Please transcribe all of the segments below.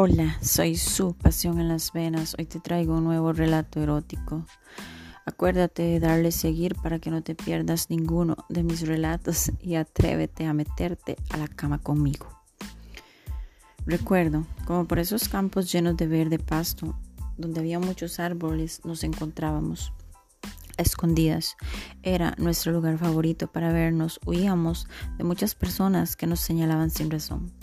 Hola, soy su pasión en las venas. Hoy te traigo un nuevo relato erótico. Acuérdate de darle seguir para que no te pierdas ninguno de mis relatos y atrévete a meterte a la cama conmigo. Recuerdo, como por esos campos llenos de verde pasto, donde había muchos árboles, nos encontrábamos escondidas. Era nuestro lugar favorito para vernos. Huíamos de muchas personas que nos señalaban sin razón.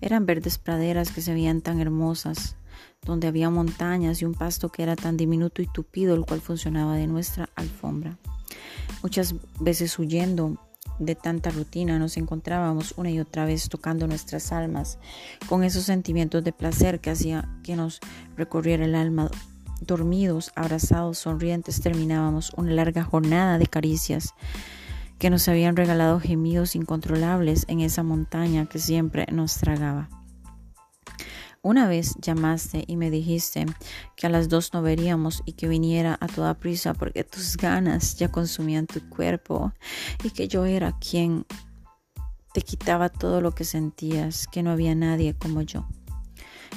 Eran verdes praderas que se veían tan hermosas, donde había montañas y un pasto que era tan diminuto y tupido, el cual funcionaba de nuestra alfombra. Muchas veces huyendo de tanta rutina nos encontrábamos una y otra vez tocando nuestras almas con esos sentimientos de placer que hacía que nos recorriera el alma. Dormidos, abrazados, sonrientes, terminábamos una larga jornada de caricias que nos habían regalado gemidos incontrolables en esa montaña que siempre nos tragaba. Una vez llamaste y me dijiste que a las dos no veríamos y que viniera a toda prisa porque tus ganas ya consumían tu cuerpo y que yo era quien te quitaba todo lo que sentías, que no había nadie como yo.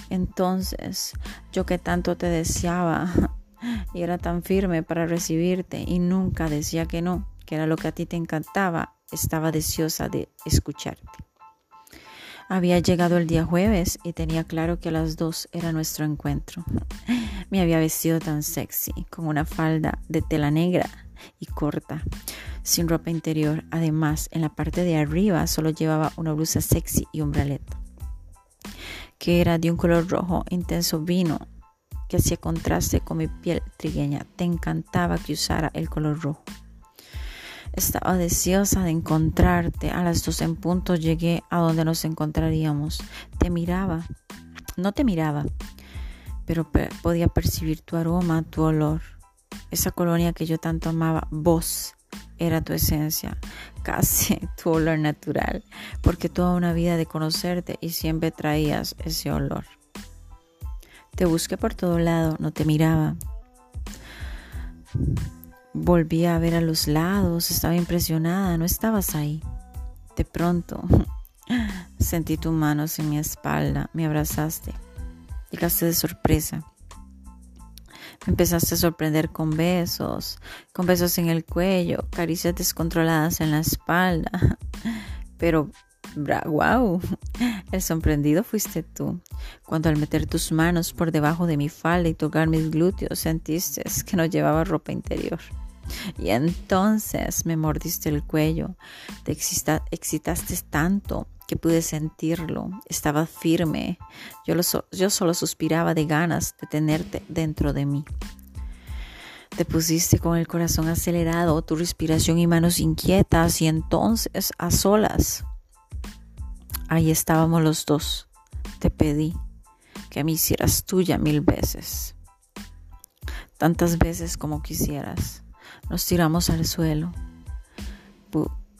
Entonces, yo que tanto te deseaba y era tan firme para recibirte y nunca decía que no, que era lo que a ti te encantaba, estaba deseosa de escucharte. Había llegado el día jueves y tenía claro que a las dos era nuestro encuentro. Me había vestido tan sexy, con una falda de tela negra y corta, sin ropa interior. Además, en la parte de arriba solo llevaba una blusa sexy y un bralet, que era de un color rojo intenso vino, que hacía contraste con mi piel trigueña. Te encantaba que usara el color rojo. Estaba deseosa de encontrarte. A las dos en punto llegué a donde nos encontraríamos. Te miraba. No te miraba, pero podía percibir tu aroma, tu olor. Esa colonia que yo tanto amaba, vos, era tu esencia, casi tu olor natural, porque toda una vida de conocerte y siempre traías ese olor. Te busqué por todo lado, no te miraba. Volví a ver a los lados, estaba impresionada, no estabas ahí. De pronto sentí tus manos en mi espalda, me abrazaste, llegaste de sorpresa. Me empezaste a sorprender con besos, con besos en el cuello, caricias descontroladas en la espalda. Pero, wow, el sorprendido fuiste tú. Cuando al meter tus manos por debajo de mi falda y tocar mis glúteos sentiste que no llevaba ropa interior. Y entonces me mordiste el cuello, te excitaste tanto que pude sentirlo, estaba firme, yo, yo solo suspiraba de ganas de tenerte dentro de mí. Te pusiste con el corazón acelerado, tu respiración y manos inquietas y entonces a solas. Ahí estábamos los dos. Te pedí que me hicieras tuya mil veces, tantas veces como quisieras. Nos tiramos al suelo.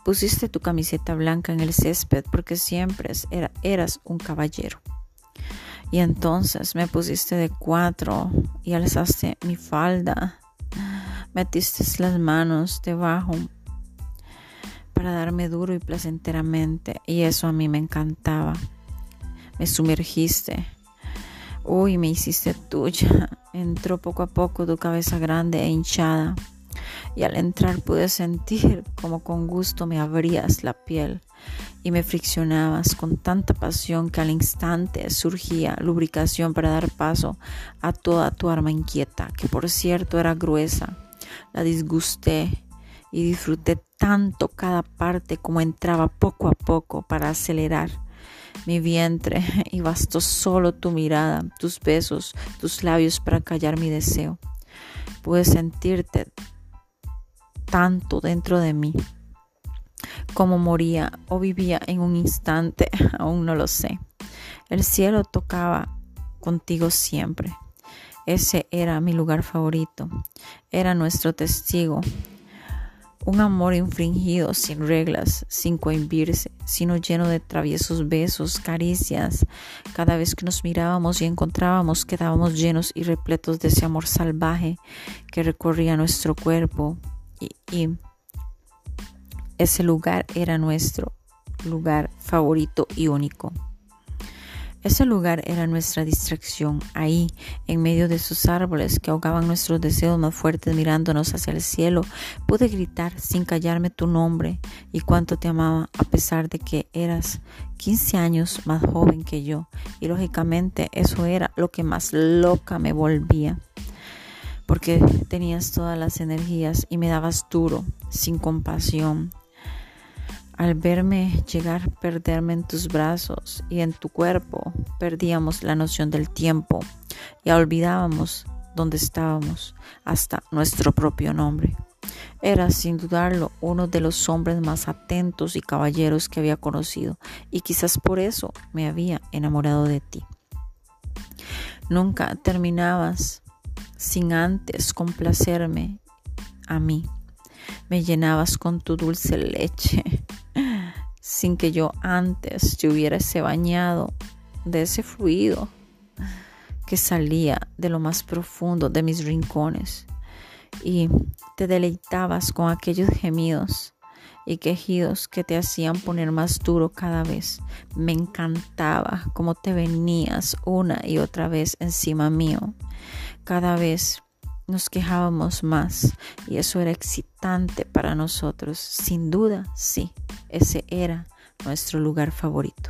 Pusiste tu camiseta blanca en el césped porque siempre eras un caballero. Y entonces me pusiste de cuatro y alzaste mi falda. Metiste las manos debajo para darme duro y placenteramente. Y eso a mí me encantaba. Me sumergiste. Uy, me hiciste tuya. Entró poco a poco tu cabeza grande e hinchada y al entrar pude sentir como con gusto me abrías la piel y me friccionabas con tanta pasión que al instante surgía lubricación para dar paso a toda tu arma inquieta, que por cierto era gruesa. La disgusté y disfruté tanto cada parte como entraba poco a poco para acelerar mi vientre y bastó solo tu mirada, tus besos, tus labios para callar mi deseo. Pude sentirte tanto dentro de mí. Cómo moría o vivía en un instante, aún no lo sé. El cielo tocaba contigo siempre. Ese era mi lugar favorito. Era nuestro testigo. Un amor infringido, sin reglas, sin cohibirse, sino lleno de traviesos besos, caricias. Cada vez que nos mirábamos y encontrábamos, quedábamos llenos y repletos de ese amor salvaje que recorría nuestro cuerpo, y, ese lugar era nuestro lugar favorito y único. Ese lugar era nuestra distracción, ahí, en medio de esos árboles que ahogaban nuestros deseos más fuertes mirándonos hacia el cielo, pude gritar sin callarme tu nombre y cuánto te amaba a pesar de que eras 15 años más joven que yo. Y lógicamente eso era lo que más loca me volvía porque tenías todas las energías y me dabas duro, sin compasión, al verme llegar, perderme en tus brazos y en tu cuerpo, perdíamos la noción del tiempo y olvidábamos dónde estábamos, hasta nuestro propio nombre. Eras, sin dudarlo, uno de los hombres más atentos y caballeros que había conocido, y quizás por eso me había enamorado de ti. Nunca terminabas sin antes complacerme a mí. Me llenabas con tu dulce leche sin que yo antes te hubiese bañado de ese fluido que salía de lo más profundo de mis rincones y te deleitabas con aquellos gemidos y quejidos que te hacían poner más duro cada vez. Me encantaba cómo te venías una y otra vez encima mío. Cada vez nos quejábamos más y eso era excitante para nosotros. Sin duda, sí, ese era nuestro lugar favorito.